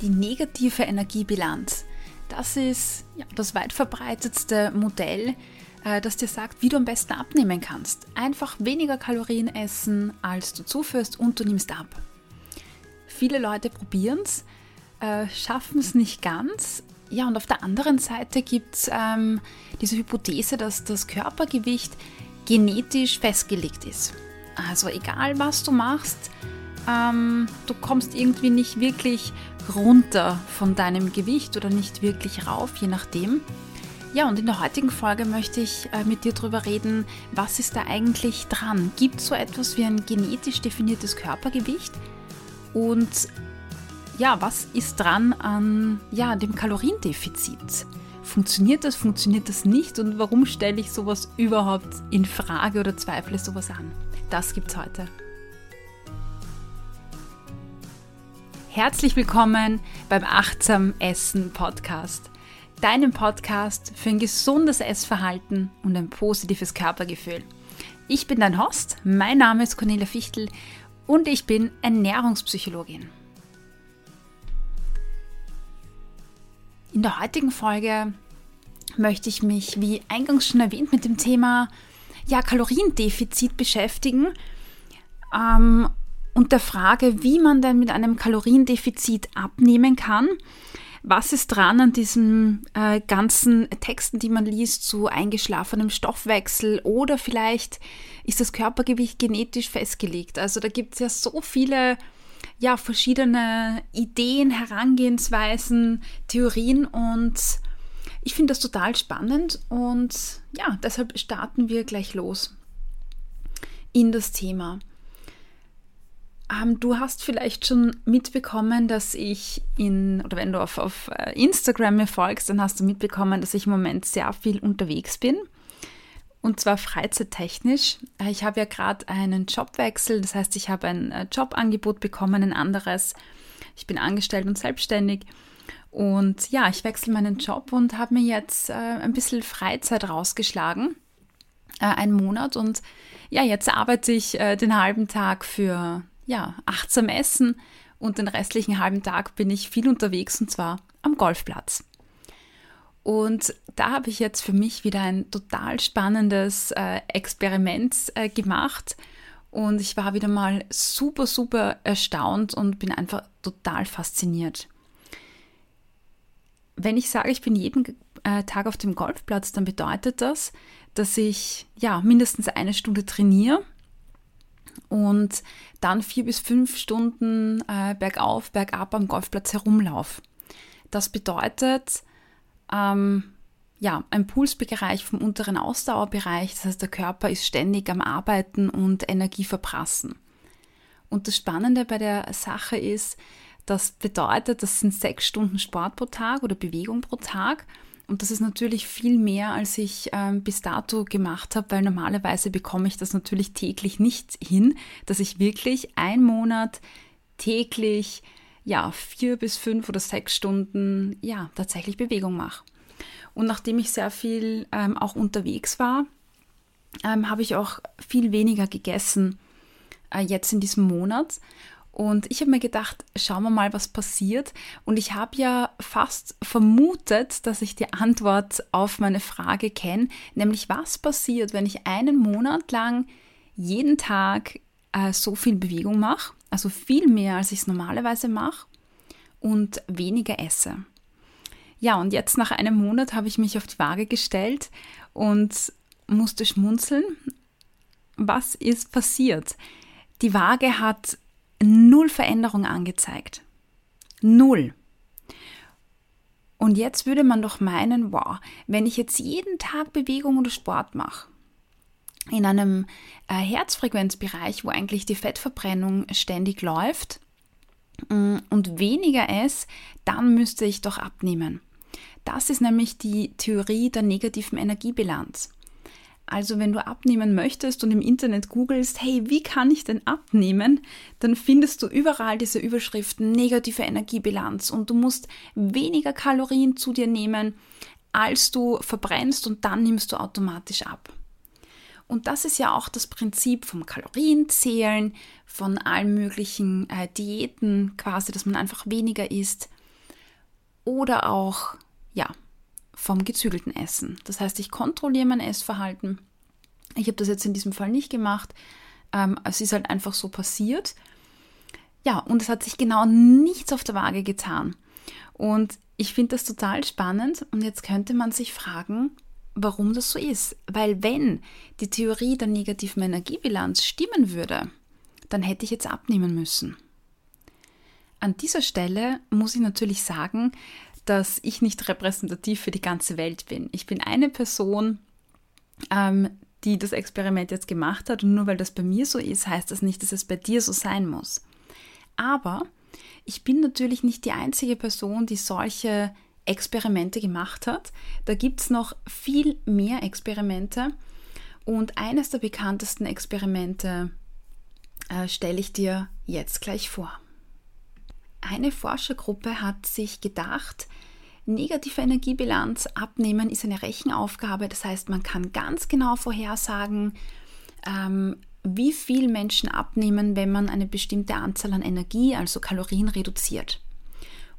Die negative Energiebilanz. Das ist ja, das weit verbreitetste Modell, äh, das dir sagt, wie du am besten abnehmen kannst. Einfach weniger Kalorien essen, als du zuführst und du nimmst ab. Viele Leute probieren es, äh, schaffen es nicht ganz. Ja, und auf der anderen Seite gibt es ähm, diese Hypothese, dass das Körpergewicht genetisch festgelegt ist. Also egal was du machst, ähm, du kommst irgendwie nicht wirklich runter von deinem Gewicht oder nicht wirklich rauf, je nachdem. Ja, und in der heutigen Folge möchte ich äh, mit dir darüber reden, was ist da eigentlich dran? Gibt es so etwas wie ein genetisch definiertes Körpergewicht? Und ja, was ist dran an ja, dem Kaloriendefizit? Funktioniert das, funktioniert das nicht und warum stelle ich sowas überhaupt in Frage oder zweifle sowas an? Das gibt's heute. Herzlich willkommen beim Achtsam Essen Podcast, deinem Podcast für ein gesundes Essverhalten und ein positives Körpergefühl. Ich bin dein Host, mein Name ist Cornelia Fichtel und ich bin Ernährungspsychologin. In der heutigen Folge möchte ich mich, wie eingangs schon erwähnt, mit dem Thema ja, Kaloriendefizit beschäftigen ähm, und der Frage, wie man denn mit einem Kaloriendefizit abnehmen kann. Was ist dran an diesen äh, ganzen Texten, die man liest, zu eingeschlafenem Stoffwechsel oder vielleicht ist das Körpergewicht genetisch festgelegt? Also da gibt es ja so viele ja, verschiedene Ideen, Herangehensweisen, Theorien und ich finde das total spannend und ja, deshalb starten wir gleich los in das Thema. Ähm, du hast vielleicht schon mitbekommen, dass ich in, oder wenn du auf, auf äh, Instagram mir folgst, dann hast du mitbekommen, dass ich im Moment sehr viel unterwegs bin. Und zwar freizeittechnisch. Äh, ich habe ja gerade einen Jobwechsel, das heißt, ich habe ein äh, Jobangebot bekommen, ein anderes. Ich bin angestellt und selbstständig. Und ja, ich wechsle meinen Job und habe mir jetzt äh, ein bisschen Freizeit rausgeschlagen. Äh, einen Monat. Und ja, jetzt arbeite ich äh, den halben Tag für ja, achtsam Essen und den restlichen halben Tag bin ich viel unterwegs und zwar am Golfplatz. Und da habe ich jetzt für mich wieder ein total spannendes äh, Experiment äh, gemacht und ich war wieder mal super, super erstaunt und bin einfach total fasziniert. Wenn ich sage, ich bin jeden äh, Tag auf dem Golfplatz, dann bedeutet das, dass ich ja mindestens eine Stunde trainiere und dann vier bis fünf Stunden äh, bergauf, bergab am Golfplatz herumlaufe. Das bedeutet, ähm, ja, ein Pulsbereich vom unteren Ausdauerbereich, das heißt, der Körper ist ständig am Arbeiten und Energie verprassen. Und das Spannende bei der Sache ist, das bedeutet, das sind sechs Stunden Sport pro Tag oder Bewegung pro Tag und das ist natürlich viel mehr, als ich ähm, bis dato gemacht habe, weil normalerweise bekomme ich das natürlich täglich nicht hin, dass ich wirklich ein Monat täglich ja vier bis fünf oder sechs Stunden ja tatsächlich Bewegung mache. Und nachdem ich sehr viel ähm, auch unterwegs war, ähm, habe ich auch viel weniger gegessen äh, jetzt in diesem Monat und ich habe mir gedacht, schauen wir mal, was passiert. Und ich habe ja fast vermutet, dass ich die Antwort auf meine Frage kenne, nämlich was passiert, wenn ich einen Monat lang jeden Tag äh, so viel Bewegung mache, also viel mehr, als ich es normalerweise mache, und weniger esse. Ja, und jetzt nach einem Monat habe ich mich auf die Waage gestellt und musste schmunzeln. Was ist passiert? Die Waage hat null Veränderung angezeigt. Null. Und jetzt würde man doch meinen, wow, wenn ich jetzt jeden Tag Bewegung oder Sport mache, in einem äh, Herzfrequenzbereich, wo eigentlich die Fettverbrennung ständig läuft mm, und weniger esse, dann müsste ich doch abnehmen. Das ist nämlich die Theorie der negativen Energiebilanz. Also wenn du abnehmen möchtest und im Internet googelst, hey, wie kann ich denn abnehmen, dann findest du überall diese Überschriften negative Energiebilanz und du musst weniger Kalorien zu dir nehmen, als du verbrennst und dann nimmst du automatisch ab. Und das ist ja auch das Prinzip vom Kalorienzählen, von allen möglichen äh, Diäten quasi, dass man einfach weniger isst. oder auch, ja, vom gezügelten Essen. Das heißt, ich kontrolliere mein Essverhalten. Ich habe das jetzt in diesem Fall nicht gemacht. Ähm, es ist halt einfach so passiert. Ja, und es hat sich genau nichts auf der Waage getan. Und ich finde das total spannend. Und jetzt könnte man sich fragen, warum das so ist. Weil wenn die Theorie der negativen Energiebilanz stimmen würde, dann hätte ich jetzt abnehmen müssen. An dieser Stelle muss ich natürlich sagen, dass ich nicht repräsentativ für die ganze Welt bin. Ich bin eine Person, ähm, die das Experiment jetzt gemacht hat und nur weil das bei mir so ist, heißt das nicht, dass es bei dir so sein muss. Aber ich bin natürlich nicht die einzige Person, die solche Experimente gemacht hat. Da gibt es noch viel mehr Experimente und eines der bekanntesten Experimente äh, stelle ich dir jetzt gleich vor. Eine Forschergruppe hat sich gedacht, negative Energiebilanz abnehmen ist eine Rechenaufgabe. Das heißt, man kann ganz genau vorhersagen, ähm, wie viel Menschen abnehmen, wenn man eine bestimmte Anzahl an Energie, also Kalorien, reduziert.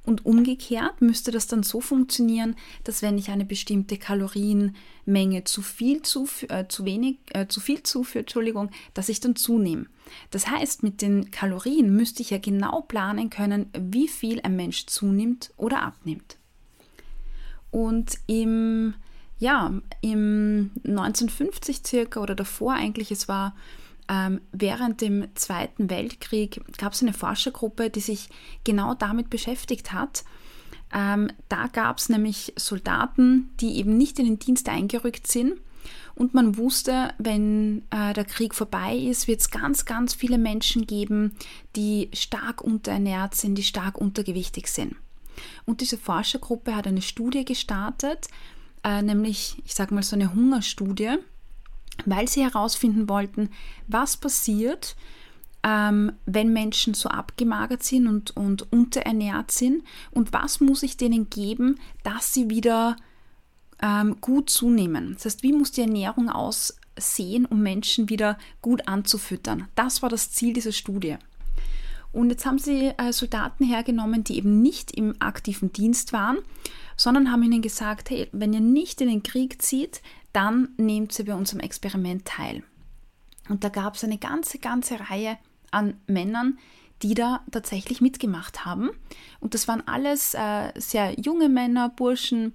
Und umgekehrt müsste das dann so funktionieren, dass wenn ich eine bestimmte Kalorienmenge zu viel zufü äh, zu wenig, äh, zu viel zuführe, Entschuldigung, dass ich dann zunehme. Das heißt, mit den Kalorien müsste ich ja genau planen können, wie viel ein Mensch zunimmt oder abnimmt. Und im, ja, im 1950 circa oder davor eigentlich, es war ähm, während dem Zweiten Weltkrieg gab es eine Forschergruppe, die sich genau damit beschäftigt hat. Ähm, da gab es nämlich Soldaten, die eben nicht in den Dienst eingerückt sind. Und man wusste, wenn äh, der Krieg vorbei ist, wird es ganz, ganz viele Menschen geben, die stark unterernährt sind, die stark untergewichtig sind. Und diese Forschergruppe hat eine Studie gestartet, äh, nämlich, ich sage mal, so eine Hungerstudie weil sie herausfinden wollten, was passiert, ähm, wenn Menschen so abgemagert sind und, und unterernährt sind und was muss ich denen geben, dass sie wieder ähm, gut zunehmen. Das heißt, wie muss die Ernährung aussehen, um Menschen wieder gut anzufüttern. Das war das Ziel dieser Studie. Und jetzt haben sie äh, Soldaten hergenommen, die eben nicht im aktiven Dienst waren, sondern haben ihnen gesagt, hey, wenn ihr nicht in den Krieg zieht, dann nehmt sie bei unserem Experiment teil. Und da gab es eine ganze, ganze Reihe an Männern, die da tatsächlich mitgemacht haben. Und das waren alles äh, sehr junge Männer, Burschen,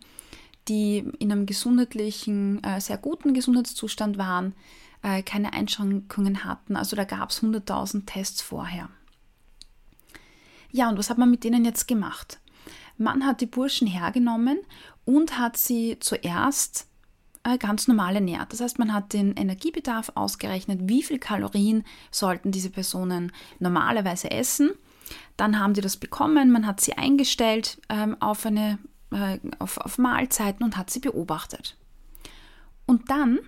die in einem gesundheitlichen, äh, sehr guten Gesundheitszustand waren, äh, keine Einschränkungen hatten. Also da gab es 100.000 Tests vorher. Ja, und was hat man mit denen jetzt gemacht? Man hat die Burschen hergenommen und hat sie zuerst ganz normal ernährt. Das heißt, man hat den Energiebedarf ausgerechnet, wie viel Kalorien sollten diese Personen normalerweise essen. Dann haben die das bekommen, man hat sie eingestellt ähm, auf, eine, äh, auf, auf Mahlzeiten und hat sie beobachtet. Und dann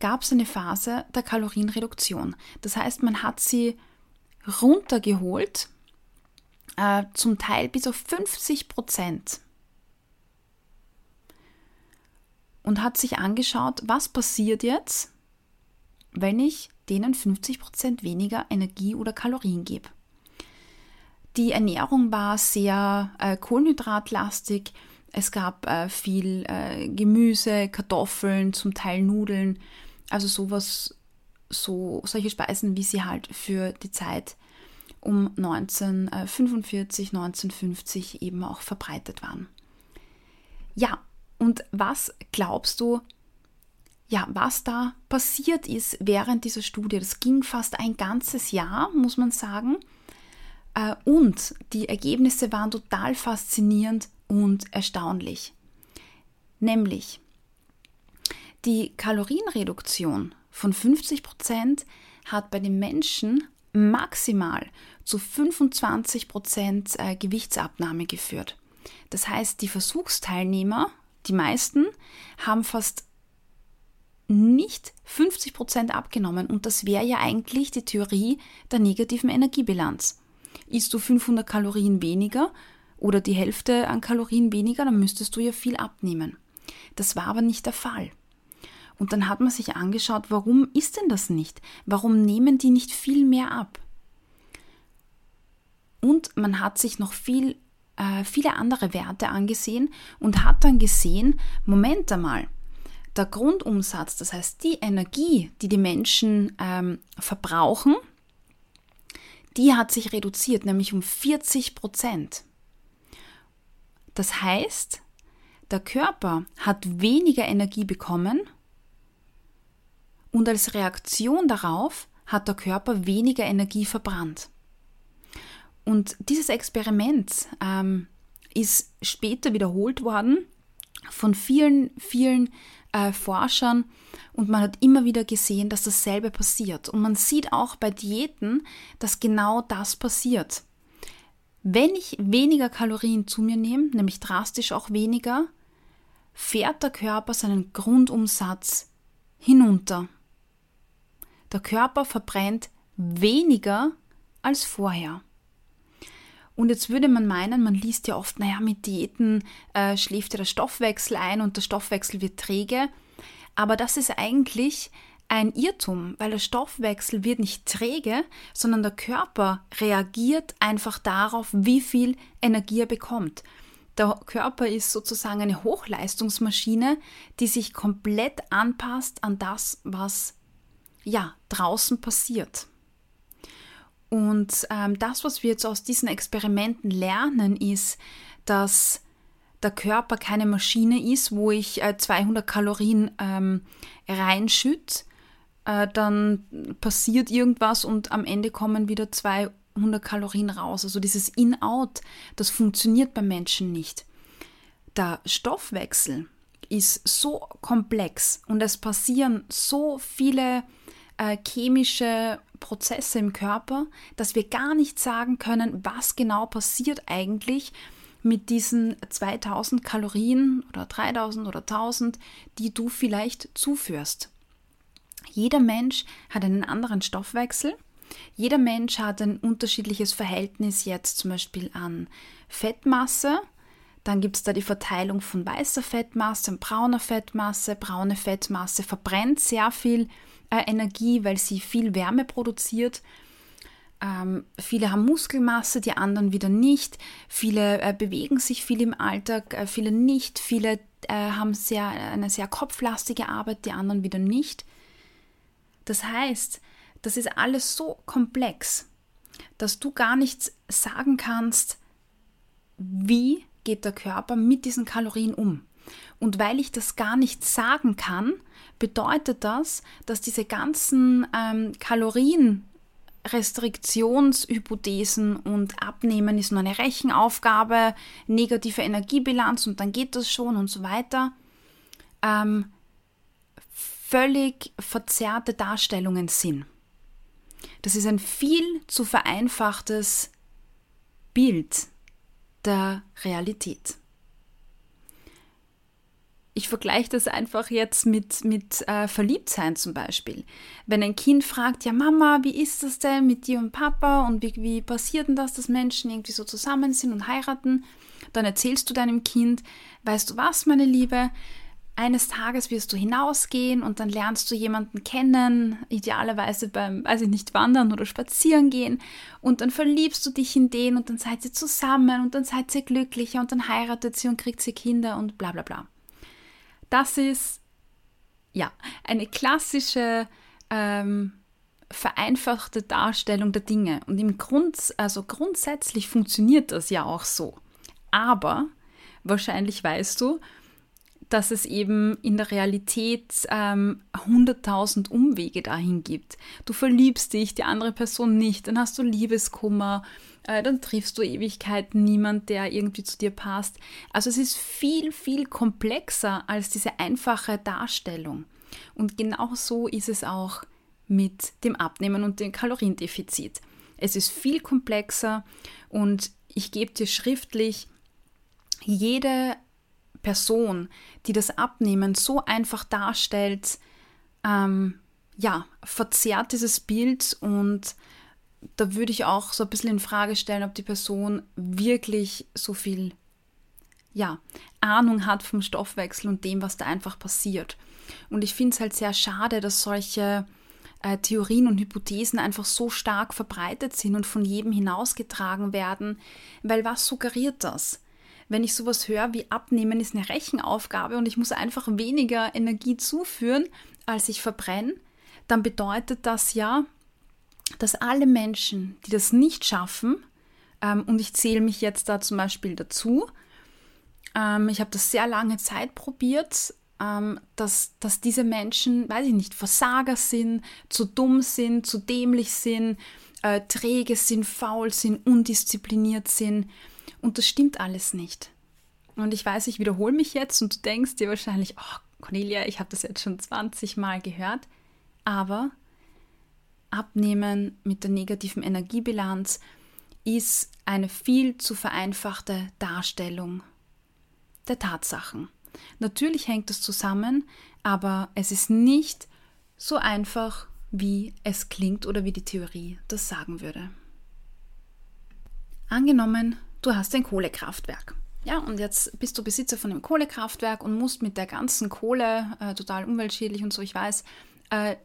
gab es eine Phase der Kalorienreduktion. Das heißt, man hat sie runtergeholt, äh, zum Teil bis auf 50 Prozent und hat sich angeschaut, was passiert jetzt, wenn ich denen 50% weniger Energie oder Kalorien gebe. Die Ernährung war sehr äh, kohlenhydratlastig. Es gab äh, viel äh, Gemüse, Kartoffeln, zum Teil Nudeln, also sowas, so solche Speisen, wie sie halt für die Zeit um 1945, 1950 eben auch verbreitet waren. Ja, und was glaubst du, ja, was da passiert ist während dieser Studie? Das ging fast ein ganzes Jahr, muss man sagen. Äh, und die Ergebnisse waren total faszinierend und erstaunlich. Nämlich die Kalorienreduktion von 50 Prozent hat bei den Menschen maximal zu 25 Prozent äh, Gewichtsabnahme geführt. Das heißt, die Versuchsteilnehmer die meisten haben fast nicht 50 Prozent abgenommen und das wäre ja eigentlich die Theorie der negativen Energiebilanz. Isst du 500 Kalorien weniger oder die Hälfte an Kalorien weniger, dann müsstest du ja viel abnehmen. Das war aber nicht der Fall. Und dann hat man sich angeschaut, warum ist denn das nicht? Warum nehmen die nicht viel mehr ab? Und man hat sich noch viel äh, viele andere Werte angesehen und hat dann gesehen, Moment einmal, der Grundumsatz, das heißt die Energie, die die Menschen ähm, verbrauchen, die hat sich reduziert, nämlich um 40 Prozent. Das heißt, der Körper hat weniger Energie bekommen und als Reaktion darauf hat der Körper weniger Energie verbrannt. Und dieses Experiment ähm, ist später wiederholt worden von vielen, vielen äh, Forschern und man hat immer wieder gesehen, dass dasselbe passiert. Und man sieht auch bei Diäten, dass genau das passiert. Wenn ich weniger Kalorien zu mir nehme, nämlich drastisch auch weniger, fährt der Körper seinen Grundumsatz hinunter. Der Körper verbrennt weniger als vorher. Und jetzt würde man meinen, man liest ja oft, naja, mit Diäten äh, schläft ja der Stoffwechsel ein und der Stoffwechsel wird träge. Aber das ist eigentlich ein Irrtum, weil der Stoffwechsel wird nicht träge, sondern der Körper reagiert einfach darauf, wie viel Energie er bekommt. Der Körper ist sozusagen eine Hochleistungsmaschine, die sich komplett anpasst an das, was ja draußen passiert. Und ähm, das, was wir jetzt aus diesen Experimenten lernen, ist, dass der Körper keine Maschine ist, wo ich äh, 200 Kalorien ähm, reinschütte, äh, dann passiert irgendwas und am Ende kommen wieder 200 Kalorien raus. Also dieses In-Out, das funktioniert beim Menschen nicht. Der Stoffwechsel ist so komplex und es passieren so viele äh, chemische Prozesse im Körper, dass wir gar nicht sagen können, was genau passiert eigentlich mit diesen 2000 Kalorien oder 3000 oder 1000, die du vielleicht zuführst. Jeder Mensch hat einen anderen Stoffwechsel. Jeder Mensch hat ein unterschiedliches Verhältnis jetzt zum Beispiel an Fettmasse. Dann gibt es da die Verteilung von weißer Fettmasse und brauner Fettmasse. Braune Fettmasse verbrennt sehr viel äh, Energie, weil sie viel Wärme produziert. Ähm, viele haben Muskelmasse, die anderen wieder nicht. Viele äh, bewegen sich viel im Alltag, äh, viele nicht. Viele äh, haben sehr, eine sehr kopflastige Arbeit, die anderen wieder nicht. Das heißt, das ist alles so komplex, dass du gar nicht sagen kannst, wie geht der Körper mit diesen Kalorien um. Und weil ich das gar nicht sagen kann, bedeutet das, dass diese ganzen ähm, Kalorien Restriktionshypothesen und Abnehmen ist nur eine Rechenaufgabe, negative Energiebilanz und dann geht das schon und so weiter. Ähm, völlig verzerrte Darstellungen sind. Das ist ein viel zu vereinfachtes Bild der Realität ich vergleiche das einfach jetzt mit, mit äh, Verliebtsein zum Beispiel. Wenn ein Kind fragt, ja Mama, wie ist das denn mit dir und Papa und wie, wie passiert denn das, dass Menschen irgendwie so zusammen sind und heiraten, dann erzählst du deinem Kind, weißt du was, meine Liebe, eines Tages wirst du hinausgehen und dann lernst du jemanden kennen, idealerweise beim, weiß ich nicht, wandern oder spazieren gehen und dann verliebst du dich in den und dann seid ihr zusammen und dann seid ihr glücklicher und dann heiratet sie und kriegt sie Kinder und bla bla bla. Das ist ja eine klassische ähm, vereinfachte Darstellung der Dinge. Und im Grund, also grundsätzlich funktioniert das ja auch so. Aber wahrscheinlich weißt du, dass es eben in der Realität ähm, 100.000 Umwege dahin gibt. Du verliebst dich, die andere Person nicht, dann hast du Liebeskummer, äh, dann triffst du Ewigkeiten niemand, der irgendwie zu dir passt. Also es ist viel, viel komplexer als diese einfache Darstellung. Und genau so ist es auch mit dem Abnehmen und dem Kaloriendefizit. Es ist viel komplexer und ich gebe dir schriftlich jede Person, die das Abnehmen so einfach darstellt, ähm, ja, verzerrt dieses Bild und da würde ich auch so ein bisschen in Frage stellen, ob die Person wirklich so viel ja, Ahnung hat vom Stoffwechsel und dem, was da einfach passiert. Und ich finde es halt sehr schade, dass solche äh, Theorien und Hypothesen einfach so stark verbreitet sind und von jedem hinausgetragen werden. Weil was suggeriert das? Wenn ich sowas höre wie Abnehmen ist eine Rechenaufgabe und ich muss einfach weniger Energie zuführen, als ich verbrenne, dann bedeutet das ja, dass alle Menschen, die das nicht schaffen, ähm, und ich zähle mich jetzt da zum Beispiel dazu, ähm, ich habe das sehr lange Zeit probiert, ähm, dass, dass diese Menschen, weiß ich nicht, Versager sind, zu dumm sind, zu dämlich sind, äh, träge sind, faul sind, undiszipliniert sind. Und das stimmt alles nicht. Und ich weiß, ich wiederhole mich jetzt und du denkst dir wahrscheinlich, oh Cornelia, ich habe das jetzt schon 20 Mal gehört. Aber Abnehmen mit der negativen Energiebilanz ist eine viel zu vereinfachte Darstellung der Tatsachen. Natürlich hängt das zusammen, aber es ist nicht so einfach, wie es klingt oder wie die Theorie das sagen würde. Angenommen, du hast ein Kohlekraftwerk. Ja, und jetzt bist du Besitzer von einem Kohlekraftwerk und musst mit der ganzen Kohle, äh, total umweltschädlich und so, ich weiß, äh,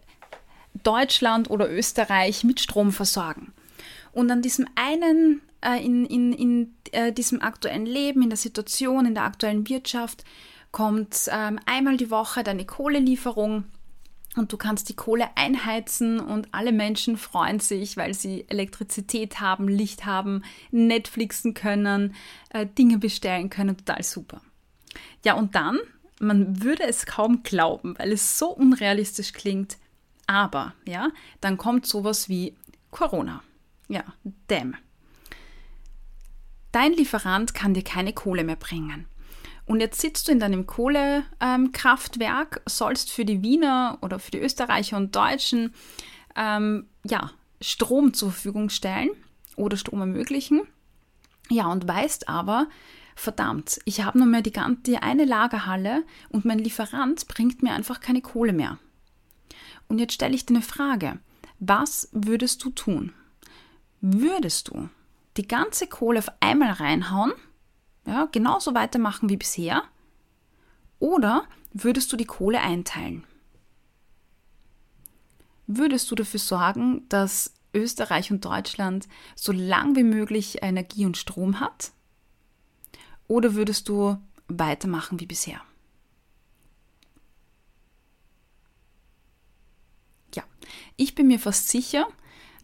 Deutschland oder Österreich mit Strom versorgen. Und an diesem einen, äh, in, in, in äh, diesem aktuellen Leben, in der Situation, in der aktuellen Wirtschaft, kommt ähm, einmal die Woche deine Kohlelieferung und du kannst die Kohle einheizen und alle Menschen freuen sich, weil sie Elektrizität haben, Licht haben, Netflixen können, äh, Dinge bestellen können, total super. Ja, und dann, man würde es kaum glauben, weil es so unrealistisch klingt, aber, ja, dann kommt sowas wie Corona. Ja, damn. Dein Lieferant kann dir keine Kohle mehr bringen. Und jetzt sitzt du in deinem Kohlekraftwerk, sollst für die Wiener oder für die Österreicher und Deutschen ähm, ja, Strom zur Verfügung stellen oder Strom ermöglichen. Ja, und weißt aber, verdammt, ich habe nur mehr die, die eine Lagerhalle und mein Lieferant bringt mir einfach keine Kohle mehr. Und jetzt stelle ich dir eine Frage. Was würdest du tun? Würdest du die ganze Kohle auf einmal reinhauen ja, genauso weitermachen wie bisher? Oder würdest du die Kohle einteilen? Würdest du dafür sorgen, dass Österreich und Deutschland so lang wie möglich Energie und Strom hat? Oder würdest du weitermachen wie bisher? Ja, ich bin mir fast sicher,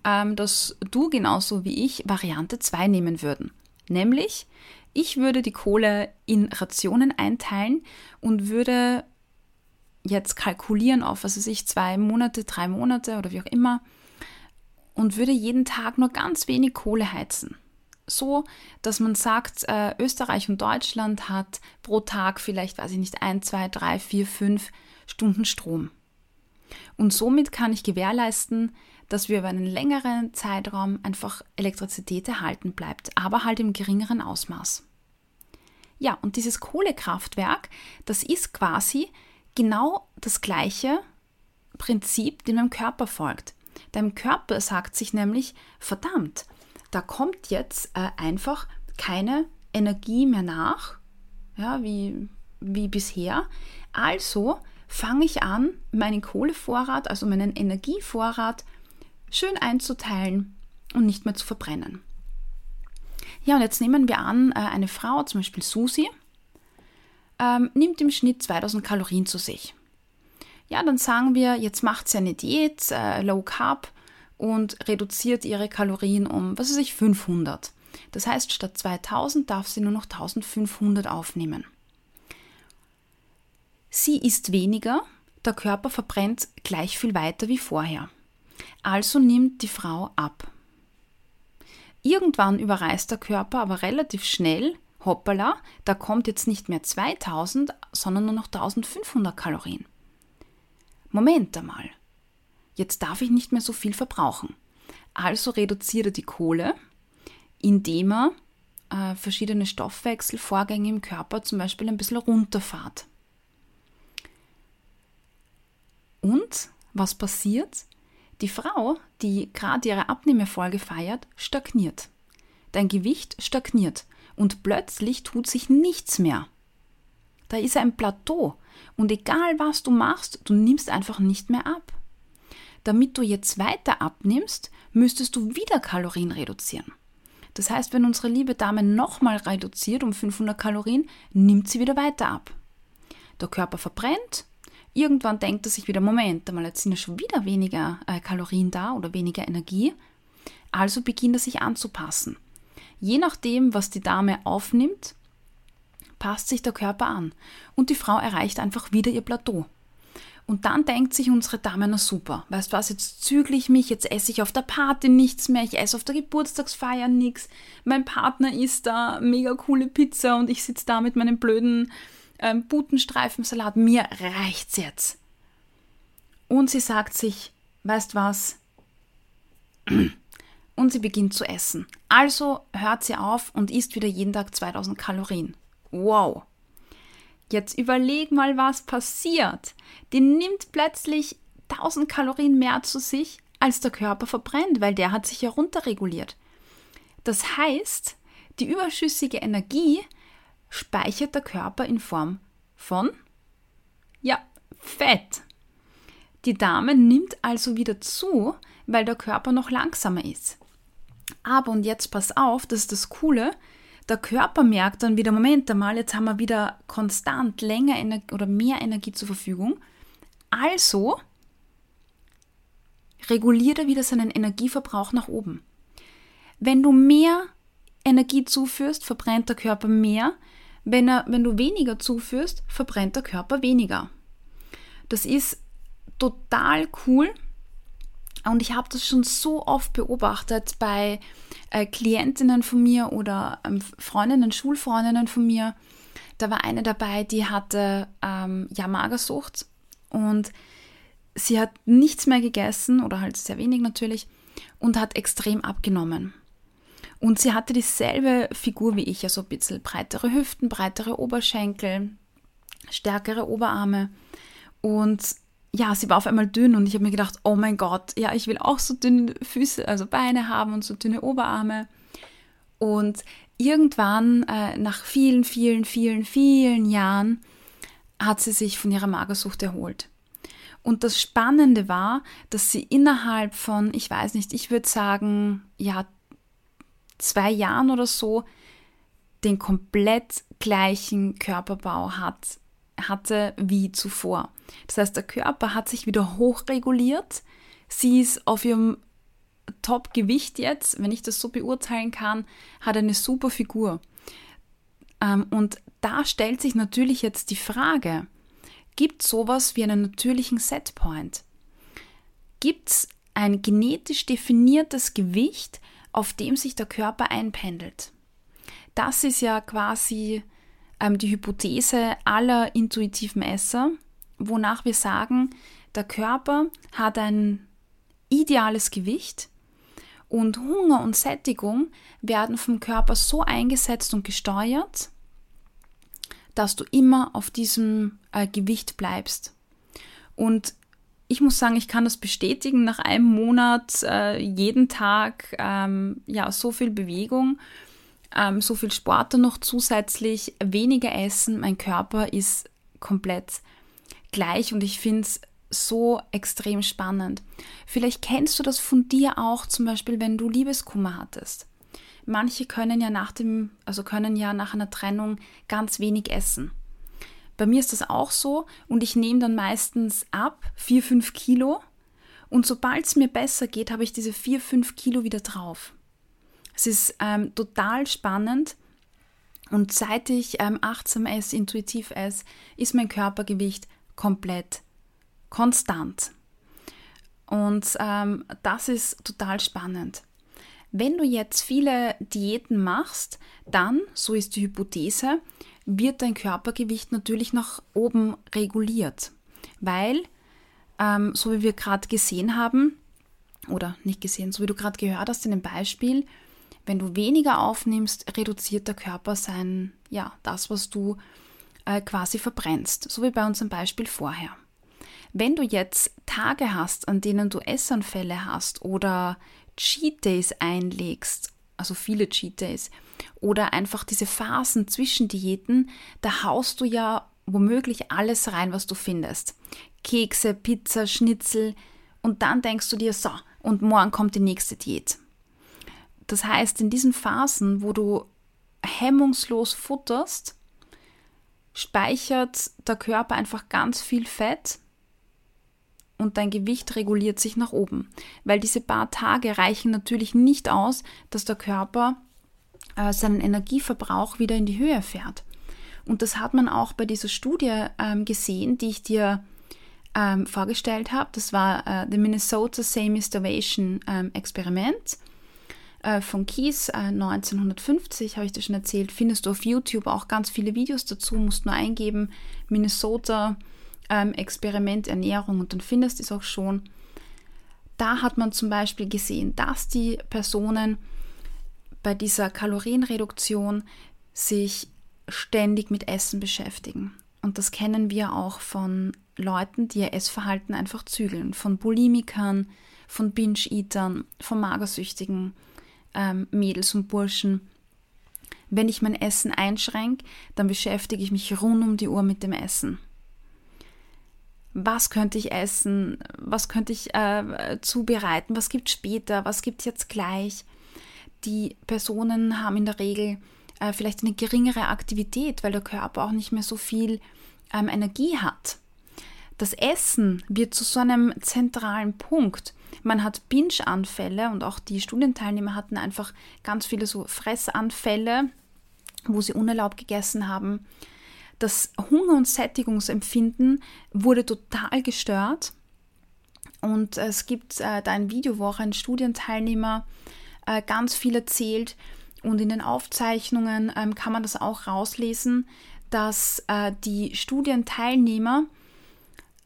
ähm, dass du genauso wie ich Variante 2 nehmen würden. Nämlich, ich würde die Kohle in Rationen einteilen und würde jetzt kalkulieren auf, was weiß ich, zwei Monate, drei Monate oder wie auch immer und würde jeden Tag nur ganz wenig Kohle heizen. So, dass man sagt, äh, Österreich und Deutschland hat pro Tag vielleicht, weiß ich nicht, ein, zwei, drei, vier, fünf Stunden Strom. Und somit kann ich gewährleisten, dass wir über einen längeren Zeitraum einfach Elektrizität erhalten bleibt, aber halt im geringeren Ausmaß. Ja, und dieses Kohlekraftwerk, das ist quasi genau das gleiche Prinzip, dem deinem Körper folgt. Deinem Körper sagt sich nämlich, verdammt, da kommt jetzt äh, einfach keine Energie mehr nach, ja, wie, wie bisher. Also fange ich an, meinen Kohlevorrat, also meinen Energievorrat schön einzuteilen und nicht mehr zu verbrennen. Ja, und jetzt nehmen wir an, äh, eine Frau, zum Beispiel Susi, ähm, nimmt im Schnitt 2000 Kalorien zu sich. Ja, dann sagen wir, jetzt macht sie eine Diät, äh, Low Carb und reduziert ihre Kalorien um, was weiß ich, 500. Das heißt, statt 2000 darf sie nur noch 1500 aufnehmen. Sie isst weniger, der Körper verbrennt gleich viel weiter wie vorher. Also nimmt die Frau ab. Irgendwann überreißt der Körper aber relativ schnell, hoppala, da kommt jetzt nicht mehr 2000, sondern nur noch 1500 Kalorien. Moment einmal. Jetzt darf ich nicht mehr so viel verbrauchen. Also reduziert er die Kohle, indem er äh, verschiedene Stoffwechselvorgänge im Körper zum Beispiel ein bisschen runterfahrt. Und was passiert? Die Frau, die gerade ihre Abnehmerfolge feiert, stagniert. Dein Gewicht stagniert und plötzlich tut sich nichts mehr. Da ist ein Plateau und egal was du machst, du nimmst einfach nicht mehr ab. damit du jetzt weiter abnimmst, müsstest du wieder Kalorien reduzieren. Das heißt, wenn unsere liebe Dame nochmal reduziert um 500 Kalorien, nimmt sie wieder weiter ab. Der Körper verbrennt, irgendwann denkt er sich wieder, Moment, einmal jetzt sind ja schon wieder weniger äh, Kalorien da oder weniger Energie, also beginnt er sich anzupassen. Je nachdem, was die Dame aufnimmt, passt sich der Körper an und die Frau erreicht einfach wieder ihr Plateau. Und dann denkt sich unsere Dame, na super, weißt du was, jetzt zügle ich mich, jetzt esse ich auf der Party nichts mehr, ich esse auf der Geburtstagsfeier nichts, mein Partner isst da mega coole Pizza und ich sitze da mit meinem blöden ähm, Butenstreifensalat, mir reicht's jetzt. Und sie sagt sich, weißt was, und sie beginnt zu essen. Also hört sie auf und isst wieder jeden Tag 2000 Kalorien. Wow. Jetzt überleg mal, was passiert. Die nimmt plötzlich 1000 Kalorien mehr zu sich, als der Körper verbrennt, weil der hat sich ja runterreguliert. Das heißt, die überschüssige Energie speichert der Körper in Form von, ja, Fett. Die Dame nimmt also wieder zu, weil der Körper noch langsamer ist. Aber und jetzt pass auf, das ist das Coole, der Körper merkt dann wieder, Moment einmal, jetzt haben wir wieder konstant länger Energie oder mehr Energie zur Verfügung. Also reguliert er wieder seinen Energieverbrauch nach oben. Wenn du mehr Energie zuführst, verbrennt der Körper mehr. Wenn, er, wenn du weniger zuführst, verbrennt der Körper weniger. Das ist total cool und ich habe das schon so oft beobachtet bei äh, Klientinnen von mir oder ähm, Freundinnen, Schulfreundinnen von mir. Da war eine dabei, die hatte ähm, ja Magersucht und sie hat nichts mehr gegessen oder halt sehr wenig natürlich und hat extrem abgenommen. Und sie hatte dieselbe Figur wie ich, also ein bisschen breitere Hüften, breitere Oberschenkel, stärkere Oberarme. Und ja, sie war auf einmal dünn und ich habe mir gedacht, oh mein Gott, ja, ich will auch so dünne Füße, also Beine haben und so dünne Oberarme. Und irgendwann, äh, nach vielen, vielen, vielen, vielen Jahren, hat sie sich von ihrer Magersucht erholt. Und das Spannende war, dass sie innerhalb von, ich weiß nicht, ich würde sagen, ja, zwei Jahren oder so, den komplett gleichen Körperbau hat hatte wie zuvor. Das heißt, der Körper hat sich wieder hochreguliert. Sie ist auf ihrem Top-Gewicht jetzt, wenn ich das so beurteilen kann, hat eine super Figur. Ähm, und da stellt sich natürlich jetzt die Frage, gibt es sowas wie einen natürlichen Setpoint? Gibt es ein genetisch definiertes Gewicht, auf dem sich der Körper einpendelt? Das ist ja quasi ähm, die Hypothese aller intuitiven Esser, wonach wir sagen, der Körper hat ein ideales Gewicht und Hunger und Sättigung werden vom Körper so eingesetzt und gesteuert, dass du immer auf diesem äh, Gewicht bleibst. Und ich muss sagen, ich kann das bestätigen, nach einem Monat äh, jeden Tag ähm, ja so viel Bewegung ähm, so viel Sport dann noch zusätzlich, weniger essen, mein Körper ist komplett gleich und ich finde es so extrem spannend. Vielleicht kennst du das von dir auch, zum Beispiel, wenn du Liebeskummer hattest. Manche können ja nach dem, also können ja nach einer Trennung ganz wenig essen. Bei mir ist das auch so und ich nehme dann meistens ab 4, 5 Kilo und sobald es mir besser geht, habe ich diese 4, 5 Kilo wieder drauf. Es ist ähm, total spannend. Und seit ich ähm, achtsam esse, intuitiv esse, ist mein Körpergewicht komplett konstant. Und ähm, das ist total spannend. Wenn du jetzt viele Diäten machst, dann, so ist die Hypothese, wird dein Körpergewicht natürlich nach oben reguliert. Weil, ähm, so wie wir gerade gesehen haben, oder nicht gesehen, so wie du gerade gehört hast in dem Beispiel, wenn du weniger aufnimmst, reduziert der Körper sein, ja, das, was du äh, quasi verbrennst, so wie bei unserem Beispiel vorher. Wenn du jetzt Tage hast, an denen du Essanfälle hast oder Cheat Days einlegst, also viele Cheat Days, oder einfach diese Phasen zwischen Diäten, da haust du ja womöglich alles rein, was du findest. Kekse, Pizza, Schnitzel Und dann denkst du dir, so, und morgen kommt die nächste Diät. Das heißt, in diesen Phasen, wo du hemmungslos futterst, speichert der Körper einfach ganz viel Fett und dein Gewicht reguliert sich nach oben. Weil diese paar Tage reichen natürlich nicht aus, dass der Körper äh, seinen Energieverbrauch wieder in die Höhe fährt. Und das hat man auch bei dieser Studie ähm, gesehen, die ich dir ähm, vorgestellt habe. Das war äh, The Minnesota Same Starvation ähm, Experiment äh, von Kies äh, 1950, habe ich dir schon erzählt. Findest du auf YouTube auch ganz viele Videos dazu, musst nur eingeben Minnesota ähm, Experiment Ernährung und dann findest du es auch schon. Da hat man zum Beispiel gesehen, dass die Personen bei dieser Kalorienreduktion sich ständig mit Essen beschäftigen. Und das kennen wir auch von Leuten, die ihr Essverhalten einfach zügeln. Von Bulimikern, von Binge-Eatern, von magersüchtigen ähm, Mädels und Burschen. Wenn ich mein Essen einschränke, dann beschäftige ich mich rund um die Uhr mit dem Essen. Was könnte ich essen? Was könnte ich äh, zubereiten? Was gibt es später? Was gibt es jetzt gleich? Die Personen haben in der Regel äh, vielleicht eine geringere Aktivität, weil der Körper auch nicht mehr so viel ähm, Energie hat. Das Essen wird zu so einem zentralen Punkt. Man hat Binge-Anfälle und auch die Studienteilnehmer hatten einfach ganz viele so Fressanfälle, wo sie unerlaubt gegessen haben. Das Hunger- und Sättigungsempfinden wurde total gestört. Und es gibt äh, da ein Video, wo auch ein Studienteilnehmer äh, ganz viel erzählt. Und in den Aufzeichnungen ähm, kann man das auch rauslesen, dass äh, die Studienteilnehmer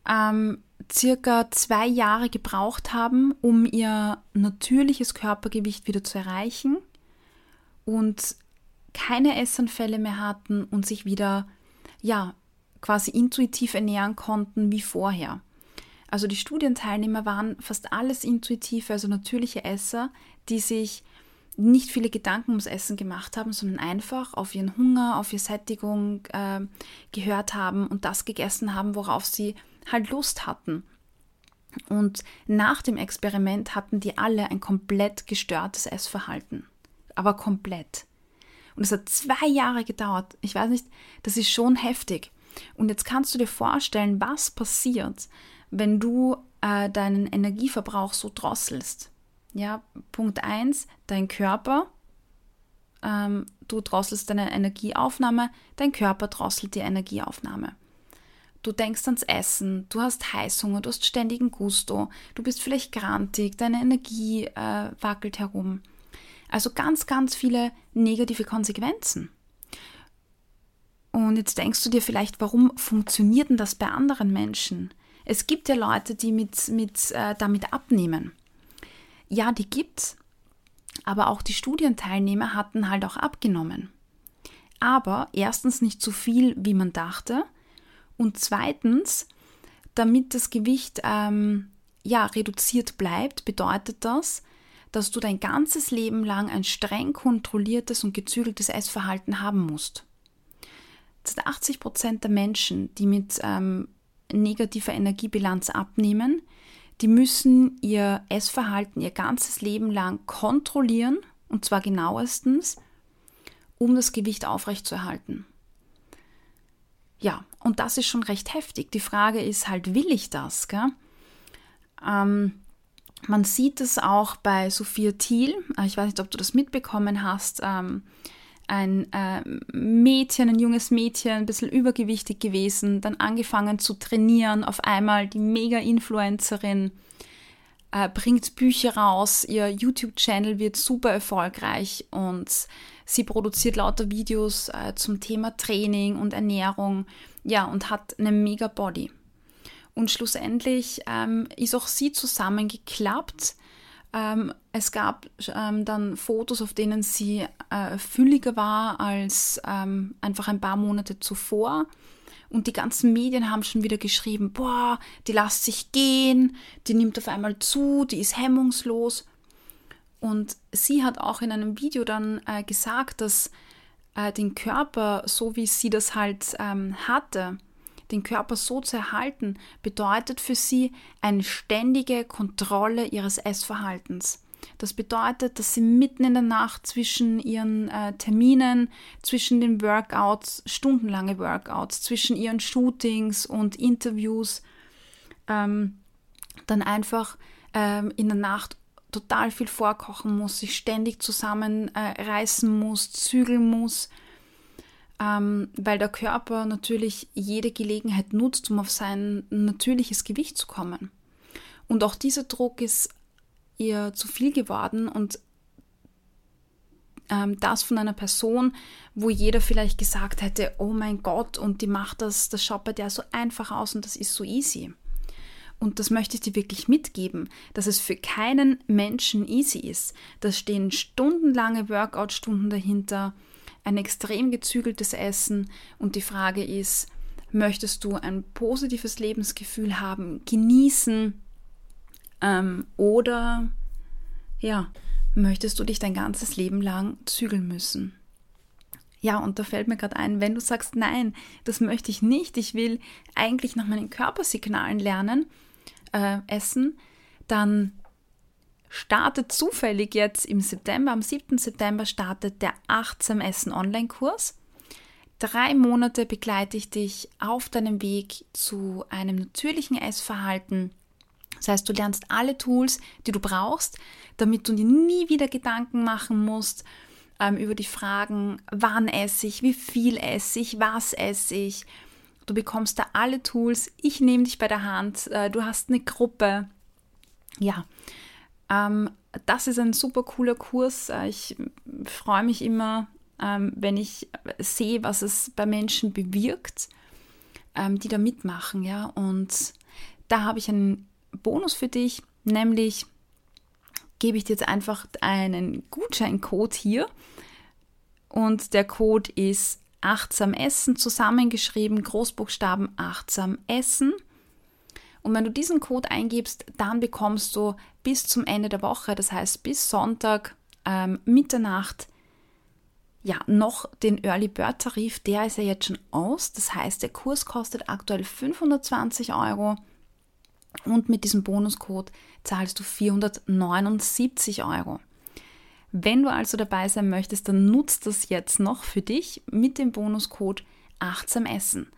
ähm, circa zwei Jahre gebraucht haben, um ihr natürliches Körpergewicht wieder zu erreichen und keine Essanfälle mehr hatten und sich wieder, ja, quasi intuitiv ernähren konnten wie vorher. Also die Studienteilnehmer waren fast alles intuitive, also natürliche Esser, die sich nicht viele Gedanken ums Essen gemacht haben, sondern einfach auf ihren Hunger, auf ihre Sättigung äh, gehört haben und das gegessen haben, worauf sie halt Lust hatten. Und nach dem Experiment hatten die alle ein komplett gestörtes Essverhalten. Aber komplett. Und es hat zwei Jahre gedauert. Ich weiß nicht, das ist schon heftig. Und jetzt kannst du dir vorstellen, was passiert, wenn du äh, deinen Energieverbrauch so drosselst. Ja, Punkt 1, dein Körper, ähm, du drosselst deine Energieaufnahme, dein Körper drosselt die Energieaufnahme. Du denkst ans Essen, du hast Heißhunger, du hast ständigen Gusto, du bist vielleicht grantig, deine Energie äh, wackelt herum. Also ganz, ganz viele negative Konsequenzen. Und jetzt denkst du dir vielleicht, warum funktioniert denn das bei anderen Menschen? Es gibt ja Leute, die mit, mit, äh, damit abnehmen. Ja, die gibt's. Aber auch die Studienteilnehmer hatten halt auch abgenommen. Aber erstens nicht so viel, wie man dachte. Und zweitens, damit das Gewicht ähm, ja, reduziert bleibt, bedeutet das, dass du dein ganzes Leben lang ein streng kontrolliertes und gezügeltes Essverhalten haben musst. 80 Prozent der Menschen, die mit ähm, negativer Energiebilanz abnehmen, die müssen ihr Essverhalten ihr ganzes Leben lang kontrollieren, und zwar genauestens, um das Gewicht aufrechtzuerhalten. Ja, und das ist schon recht heftig. Die Frage ist halt, will ich das? Ähm, man sieht es auch bei Sophia Thiel. Äh, ich weiß nicht, ob du das mitbekommen hast. Ähm, ein äh, Mädchen, ein junges Mädchen, ein bisschen übergewichtig gewesen, dann angefangen zu trainieren, auf einmal die Mega-Influencerin, äh, bringt Bücher raus, ihr YouTube-Channel wird super erfolgreich und sie produziert lauter Videos äh, zum Thema Training und Ernährung, ja, und hat einen Mega-Body. Und schlussendlich ähm, ist auch sie zusammengeklappt ähm, es gab ähm, dann Fotos, auf denen sie äh, fülliger war als ähm, einfach ein paar Monate zuvor. Und die ganzen Medien haben schon wieder geschrieben, boah, die lässt sich gehen, die nimmt auf einmal zu, die ist hemmungslos. Und sie hat auch in einem Video dann äh, gesagt, dass äh, den Körper, so wie sie das halt ähm, hatte, den Körper so zu erhalten, bedeutet für sie eine ständige Kontrolle ihres Essverhaltens. Das bedeutet, dass sie mitten in der Nacht zwischen ihren äh, Terminen, zwischen den Workouts, stundenlange Workouts, zwischen ihren Shootings und Interviews, ähm, dann einfach ähm, in der Nacht total viel vorkochen muss, sich ständig zusammenreißen äh, muss, zügeln muss, ähm, weil der Körper natürlich jede Gelegenheit nutzt, um auf sein natürliches Gewicht zu kommen. Und auch dieser Druck ist ihr zu viel geworden und ähm, das von einer Person, wo jeder vielleicht gesagt hätte, oh mein Gott, und die macht das, das schaut bei der so einfach aus und das ist so easy. Und das möchte ich dir wirklich mitgeben, dass es für keinen Menschen easy ist. Da stehen stundenlange Workout-Stunden dahinter, ein extrem gezügeltes Essen und die Frage ist, möchtest du ein positives Lebensgefühl haben, genießen ähm, oder ja, möchtest du dich dein ganzes Leben lang zügeln müssen? Ja, und da fällt mir gerade ein, wenn du sagst, nein, das möchte ich nicht, ich will eigentlich nach meinen Körpersignalen lernen, äh, essen, dann startet zufällig jetzt im September, am 7. September startet der Achtsam Essen Online-Kurs. Drei Monate begleite ich dich auf deinem Weg zu einem natürlichen Essverhalten. Das heißt, du lernst alle Tools, die du brauchst, damit du dir nie wieder Gedanken machen musst ähm, über die Fragen, wann esse ich, wie viel esse ich, was esse ich, Du bekommst da alle Tools. Ich nehme dich bei der Hand. Äh, du hast eine Gruppe. Ja, ähm, das ist ein super cooler Kurs. Äh, ich freue mich immer, ähm, wenn ich sehe, was es bei Menschen bewirkt, ähm, die da mitmachen. Ja, und da habe ich einen Bonus für dich, nämlich gebe ich dir jetzt einfach einen Gutscheincode hier. Und der Code ist achtsam essen zusammengeschrieben, Großbuchstaben achtsam essen. Und wenn du diesen Code eingibst, dann bekommst du bis zum Ende der Woche, das heißt bis Sonntag ähm, Mitternacht, ja, noch den Early Bird Tarif, der ist ja jetzt schon aus. Das heißt, der Kurs kostet aktuell 520 Euro und mit diesem Bonuscode zahlst du 479 Euro. Wenn du also dabei sein möchtest, dann nutzt das jetzt noch für dich mit dem Bonuscode Achtsam Essen.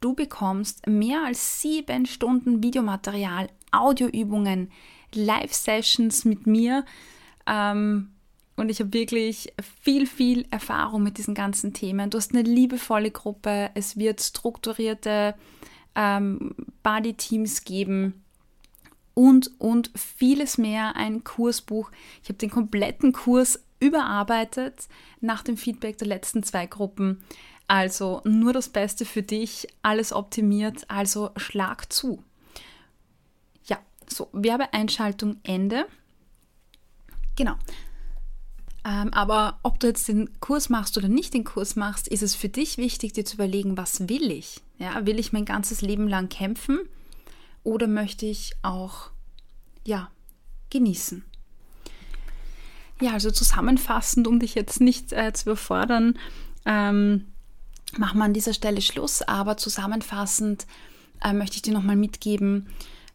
Du bekommst mehr als sieben Stunden Videomaterial, Audioübungen, Live-Sessions mit mir. Ähm, und ich habe wirklich viel, viel Erfahrung mit diesen ganzen Themen. Du hast eine liebevolle Gruppe, es wird strukturierte ähm, Body-Teams geben und, und vieles mehr. Ein Kursbuch. Ich habe den kompletten Kurs überarbeitet nach dem Feedback der letzten zwei Gruppen. Also nur das Beste für dich, alles optimiert, also schlag zu. Ja, so, Werbeeinschaltung Ende. Genau. Ähm, aber ob du jetzt den Kurs machst oder nicht den Kurs machst, ist es für dich wichtig, dir zu überlegen, was will ich? Ja, will ich mein ganzes Leben lang kämpfen? oder möchte ich auch, ja, genießen? Ja, also zusammenfassend, um dich jetzt nicht äh, zu überfordern, ähm, machen wir an dieser Stelle Schluss, aber zusammenfassend äh, möchte ich dir nochmal mitgeben,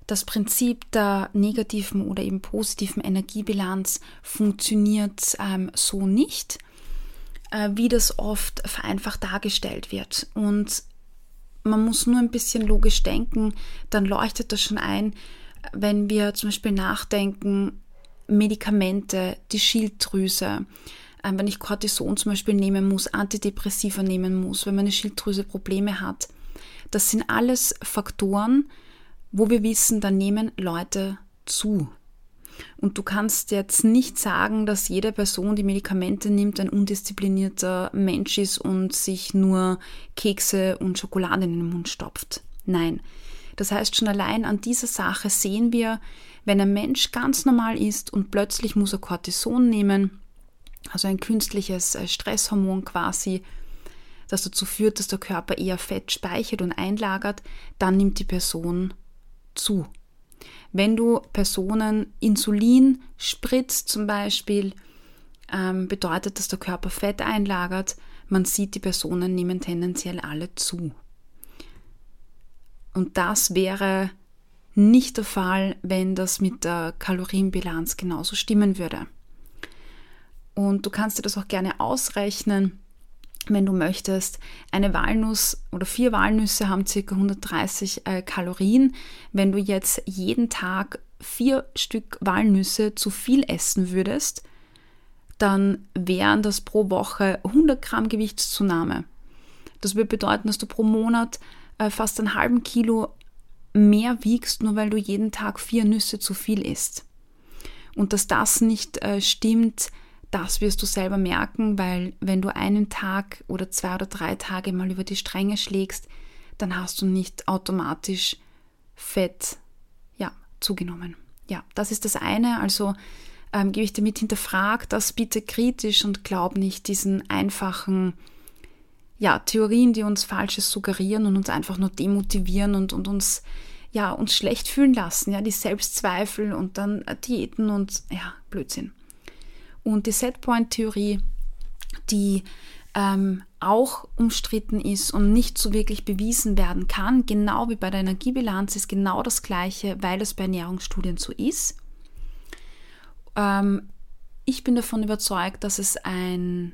das Prinzip der negativen oder eben positiven Energiebilanz funktioniert ähm, so nicht, äh, wie das oft vereinfacht dargestellt wird. Und man muss nur ein bisschen logisch denken, dann leuchtet das schon ein, wenn wir zum Beispiel nachdenken, Medikamente, die Schilddrüse, wenn ich Cortison zum Beispiel nehmen muss, Antidepressiva nehmen muss, wenn meine Schilddrüse Probleme hat. Das sind alles Faktoren, wo wir wissen, da nehmen Leute zu. Und du kannst jetzt nicht sagen, dass jede Person, die Medikamente nimmt, ein undisziplinierter Mensch ist und sich nur Kekse und Schokolade in den Mund stopft. Nein. Das heißt, schon allein an dieser Sache sehen wir, wenn ein Mensch ganz normal ist und plötzlich muss er Cortison nehmen, also ein künstliches äh, Stresshormon quasi, das dazu führt, dass der Körper eher Fett speichert und einlagert, dann nimmt die Person zu. Wenn du Personen Insulin spritzt zum Beispiel, ähm, bedeutet, dass der Körper Fett einlagert. Man sieht, die Personen nehmen tendenziell alle zu. Und das wäre nicht der Fall, wenn das mit der Kalorienbilanz genauso stimmen würde. Und du kannst dir das auch gerne ausrechnen, wenn du möchtest. Eine Walnuss oder vier Walnüsse haben ca. 130 äh, Kalorien. Wenn du jetzt jeden Tag vier Stück Walnüsse zu viel essen würdest, dann wären das pro Woche 100 Gramm Gewichtszunahme. Das würde bedeuten, dass du pro Monat äh, fast einen halben Kilo mehr wiegst, nur weil du jeden Tag vier Nüsse zu viel isst. Und dass das nicht äh, stimmt, das wirst du selber merken, weil wenn du einen Tag oder zwei oder drei Tage mal über die Stränge schlägst, dann hast du nicht automatisch Fett ja, zugenommen. Ja, das ist das eine. Also ähm, gebe ich dir mit, hinterfrag das bitte kritisch und glaub nicht diesen einfachen ja, Theorien, die uns Falsches suggerieren und uns einfach nur demotivieren und, und uns ja, uns schlecht fühlen lassen, ja, die Selbstzweifel und dann Diäten und ja, Blödsinn. Und die Setpoint-Theorie, die ähm, auch umstritten ist und nicht so wirklich bewiesen werden kann, genau wie bei der Energiebilanz, ist genau das Gleiche, weil es bei Ernährungsstudien so ist. Ähm, ich bin davon überzeugt, dass es ein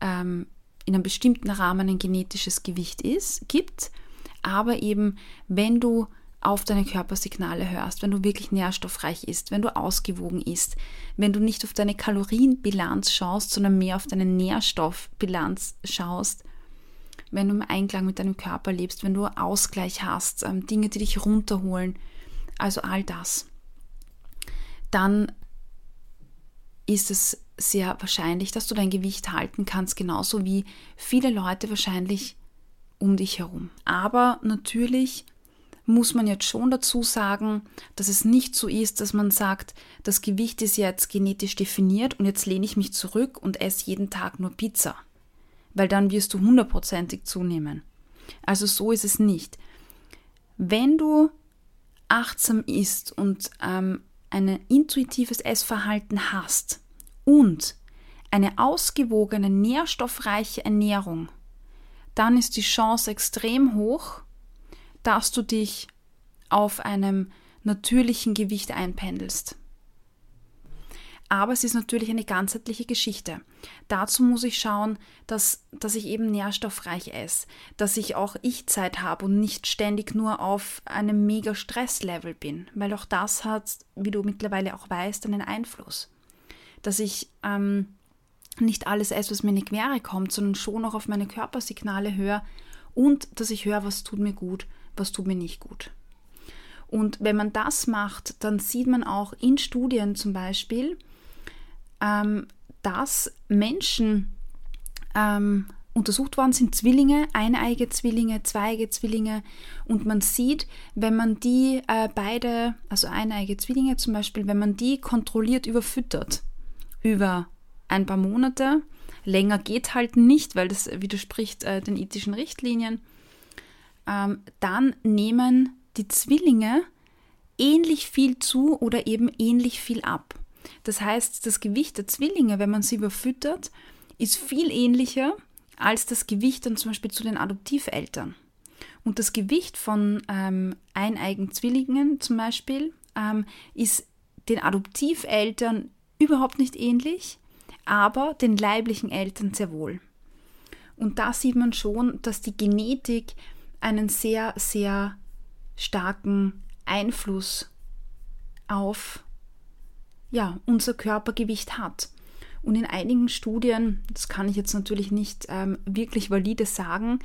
ähm, in einem bestimmten Rahmen ein genetisches Gewicht ist, gibt, aber eben wenn du auf deine Körpersignale hörst, wenn du wirklich nährstoffreich isst, wenn du ausgewogen isst, wenn du nicht auf deine Kalorienbilanz schaust, sondern mehr auf deine Nährstoffbilanz schaust, wenn du im Einklang mit deinem Körper lebst, wenn du Ausgleich hast, ähm, Dinge, die dich runterholen, also all das, dann ist es sehr wahrscheinlich, dass du dein Gewicht halten kannst, genauso wie viele Leute wahrscheinlich um dich herum. Aber natürlich muss man jetzt schon dazu sagen, dass es nicht so ist, dass man sagt, das Gewicht ist jetzt genetisch definiert und jetzt lehne ich mich zurück und esse jeden Tag nur Pizza, weil dann wirst du hundertprozentig zunehmen. Also so ist es nicht. Wenn du achtsam isst und ähm, ein intuitives Essverhalten hast und eine ausgewogene, nährstoffreiche Ernährung, dann ist die Chance extrem hoch, dass du dich auf einem natürlichen Gewicht einpendelst. Aber es ist natürlich eine ganzheitliche Geschichte. Dazu muss ich schauen, dass, dass ich eben nährstoffreich esse, dass ich auch Ich-Zeit habe und nicht ständig nur auf einem mega Stresslevel bin, weil auch das hat, wie du mittlerweile auch weißt, einen Einfluss. Dass ich ähm, nicht alles esse, was mir in die Quere kommt, sondern schon auch auf meine Körpersignale höre und dass ich höre, was tut mir gut was tut mir nicht gut. Und wenn man das macht, dann sieht man auch in Studien zum Beispiel, ähm, dass Menschen ähm, untersucht worden sind, Zwillinge, eineige Zwillinge, zweige Zwillinge. Und man sieht, wenn man die äh, beide, also eineige Zwillinge zum Beispiel, wenn man die kontrolliert überfüttert über ein paar Monate, länger geht halt nicht, weil das widerspricht äh, den ethischen Richtlinien, ähm, dann nehmen die Zwillinge ähnlich viel zu oder eben ähnlich viel ab. Das heißt, das Gewicht der Zwillinge, wenn man sie überfüttert, ist viel ähnlicher als das Gewicht dann zum Beispiel zu den Adoptiveltern. Und das Gewicht von ähm, eineigen Zwillingen zum Beispiel ähm, ist den Adoptiveltern überhaupt nicht ähnlich, aber den leiblichen Eltern sehr wohl. Und da sieht man schon, dass die Genetik einen sehr, sehr starken Einfluss auf ja, unser Körpergewicht hat. Und in einigen Studien, das kann ich jetzt natürlich nicht ähm, wirklich valide sagen,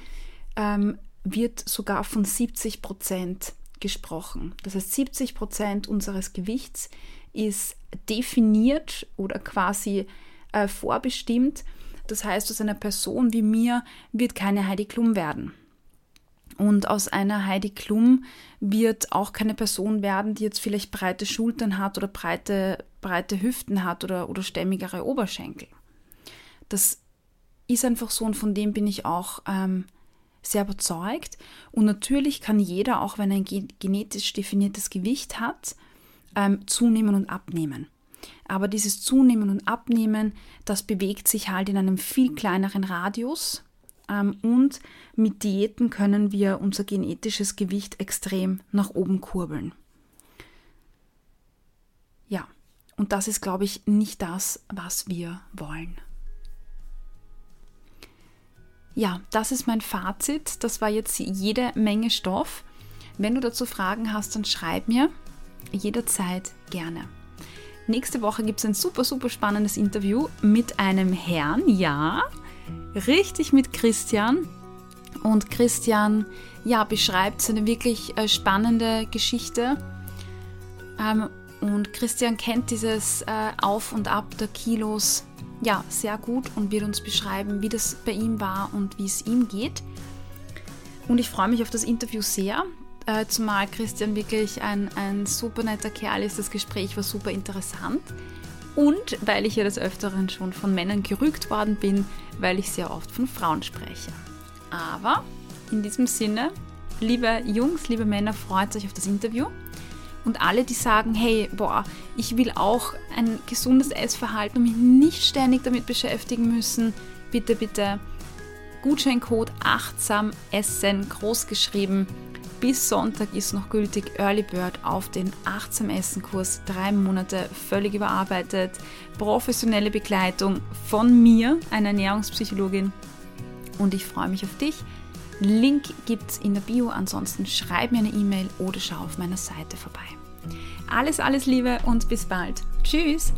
ähm, wird sogar von 70 Prozent gesprochen. Das heißt, 70 Prozent unseres Gewichts ist definiert oder quasi äh, vorbestimmt. Das heißt, aus einer Person wie mir wird keine Heidi Klum werden. Und aus einer Heidi Klum wird auch keine Person werden, die jetzt vielleicht breite Schultern hat oder breite, breite Hüften hat oder, oder stämmigere Oberschenkel. Das ist einfach so und von dem bin ich auch ähm, sehr überzeugt. Und natürlich kann jeder, auch wenn er ein genetisch definiertes Gewicht hat, ähm, zunehmen und abnehmen. Aber dieses Zunehmen und Abnehmen, das bewegt sich halt in einem viel kleineren Radius und mit Diäten können wir unser genetisches Gewicht extrem nach oben kurbeln. Ja, und das ist, glaube ich, nicht das, was wir wollen. Ja, das ist mein Fazit. Das war jetzt jede Menge Stoff. Wenn du dazu Fragen hast, dann schreib mir jederzeit gerne. Nächste Woche gibt es ein super, super spannendes Interview mit einem Herrn, ja, richtig mit Christian. Und Christian, ja, beschreibt seine wirklich äh, spannende Geschichte. Ähm, und Christian kennt dieses äh, Auf und Ab der Kilos ja sehr gut und wird uns beschreiben, wie das bei ihm war und wie es ihm geht. Und ich freue mich auf das Interview sehr, äh, zumal Christian wirklich ein, ein super netter Kerl ist. Das Gespräch war super interessant. Und weil ich ja des Öfteren schon von Männern gerügt worden bin, weil ich sehr oft von Frauen spreche. Aber in diesem Sinne, liebe Jungs, liebe Männer, freut euch auf das Interview. Und alle, die sagen, hey, boah, ich will auch ein gesundes Essverhalten und mich nicht ständig damit beschäftigen müssen, bitte, bitte Gutscheincode achtsam essen, groß geschrieben. Bis Sonntag ist noch gültig Early Bird auf den achtsam Essen Kurs. Drei Monate völlig überarbeitet. Professionelle Begleitung von mir, einer Ernährungspsychologin. Und ich freue mich auf dich. Link gibt es in der Bio. Ansonsten schreib mir eine E-Mail oder schau auf meiner Seite vorbei. Alles, alles Liebe und bis bald. Tschüss!